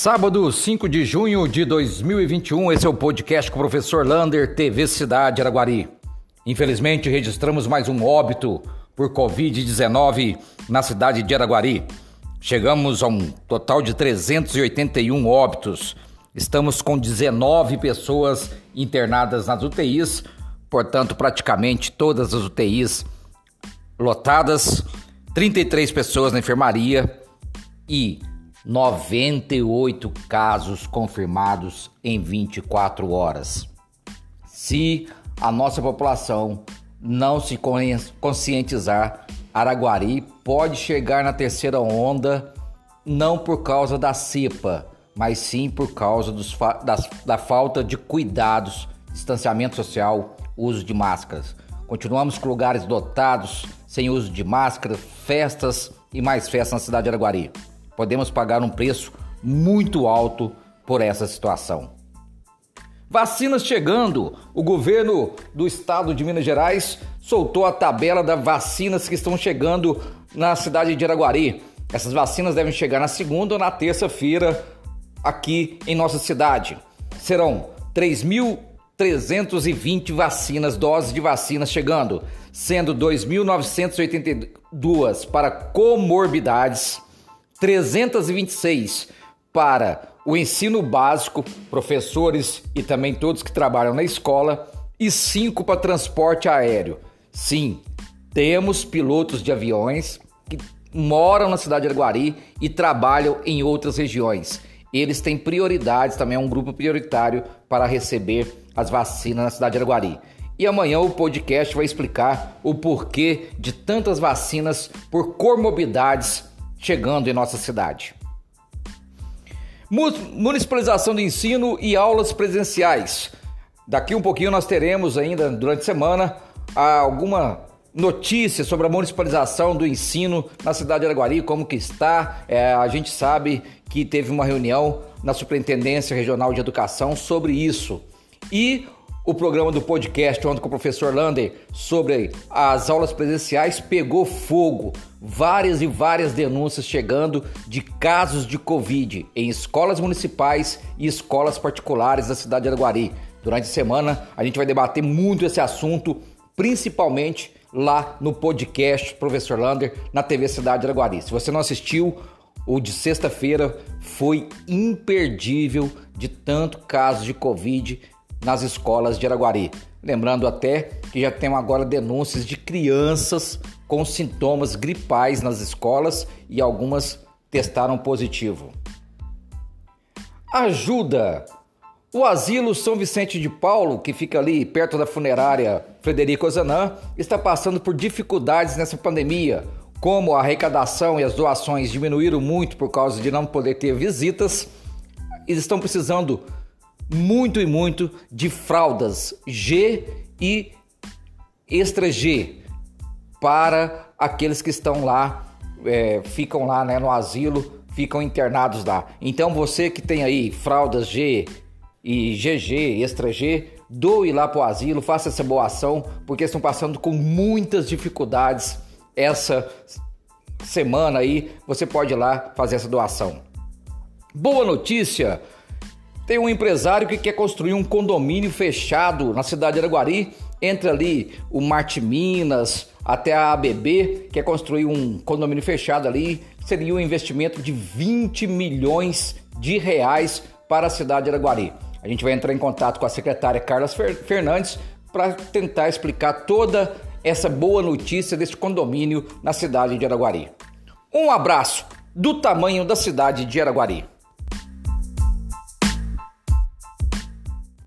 Sábado, 5 de junho de 2021, esse é o podcast com o professor Lander, TV Cidade Araguari. Infelizmente, registramos mais um óbito por Covid-19 na cidade de Araguari. Chegamos a um total de 381 óbitos. Estamos com 19 pessoas internadas nas UTIs, portanto, praticamente todas as UTIs lotadas, 33 pessoas na enfermaria e 98 casos confirmados em 24 horas. Se a nossa população não se conscientizar, Araguari pode chegar na terceira onda não por causa da cepa, mas sim por causa dos, das, da falta de cuidados, distanciamento social, uso de máscaras. Continuamos com lugares dotados, sem uso de máscara, festas e mais festas na cidade de Araguari podemos pagar um preço muito alto por essa situação. Vacinas chegando. O governo do estado de Minas Gerais soltou a tabela das vacinas que estão chegando na cidade de Araguari. Essas vacinas devem chegar na segunda ou na terça-feira aqui em nossa cidade. Serão 3.320 vacinas, doses de vacinas chegando, sendo 2.982 para comorbidades 326 para o ensino básico, professores e também todos que trabalham na escola, e 5 para transporte aéreo. Sim, temos pilotos de aviões que moram na cidade de Araguari e trabalham em outras regiões. Eles têm prioridades, também é um grupo prioritário para receber as vacinas na cidade de Araguari. E amanhã o podcast vai explicar o porquê de tantas vacinas por comorbidades chegando em nossa cidade. Municipalização do ensino e aulas presenciais. Daqui um pouquinho nós teremos ainda durante a semana alguma notícia sobre a municipalização do ensino na cidade de Araguari, como que está. É, a gente sabe que teve uma reunião na Superintendência Regional de Educação sobre isso. E o programa do podcast ontem com o professor Lander sobre as aulas presenciais pegou fogo. Várias e várias denúncias chegando de casos de Covid em escolas municipais e escolas particulares da cidade de Araguari. Durante a semana a gente vai debater muito esse assunto, principalmente lá no podcast Professor Lander na TV Cidade de Araguari. Se você não assistiu, o de sexta-feira foi imperdível de tanto caso de Covid nas escolas de Araguari. Lembrando até que já tem agora denúncias de crianças com sintomas gripais nas escolas e algumas testaram positivo. Ajuda! O asilo São Vicente de Paulo, que fica ali perto da funerária Frederico Ozanam, está passando por dificuldades nessa pandemia. Como a arrecadação e as doações diminuíram muito por causa de não poder ter visitas, eles estão precisando muito e muito de fraldas G e extra G para aqueles que estão lá, é, ficam lá né, no asilo, ficam internados lá. Então você que tem aí fraldas G e GG, extra G, doe lá para o asilo, faça essa boa ação, porque estão passando com muitas dificuldades essa semana aí. Você pode ir lá fazer essa doação. Boa notícia! Tem um empresário que quer construir um condomínio fechado na cidade de Araguari, entre ali o Marte Minas até a ABB, quer construir um condomínio fechado ali, seria um investimento de 20 milhões de reais para a cidade de Araguari. A gente vai entrar em contato com a secretária Carla Fernandes para tentar explicar toda essa boa notícia desse condomínio na cidade de Araguari. Um abraço do tamanho da cidade de Araguari.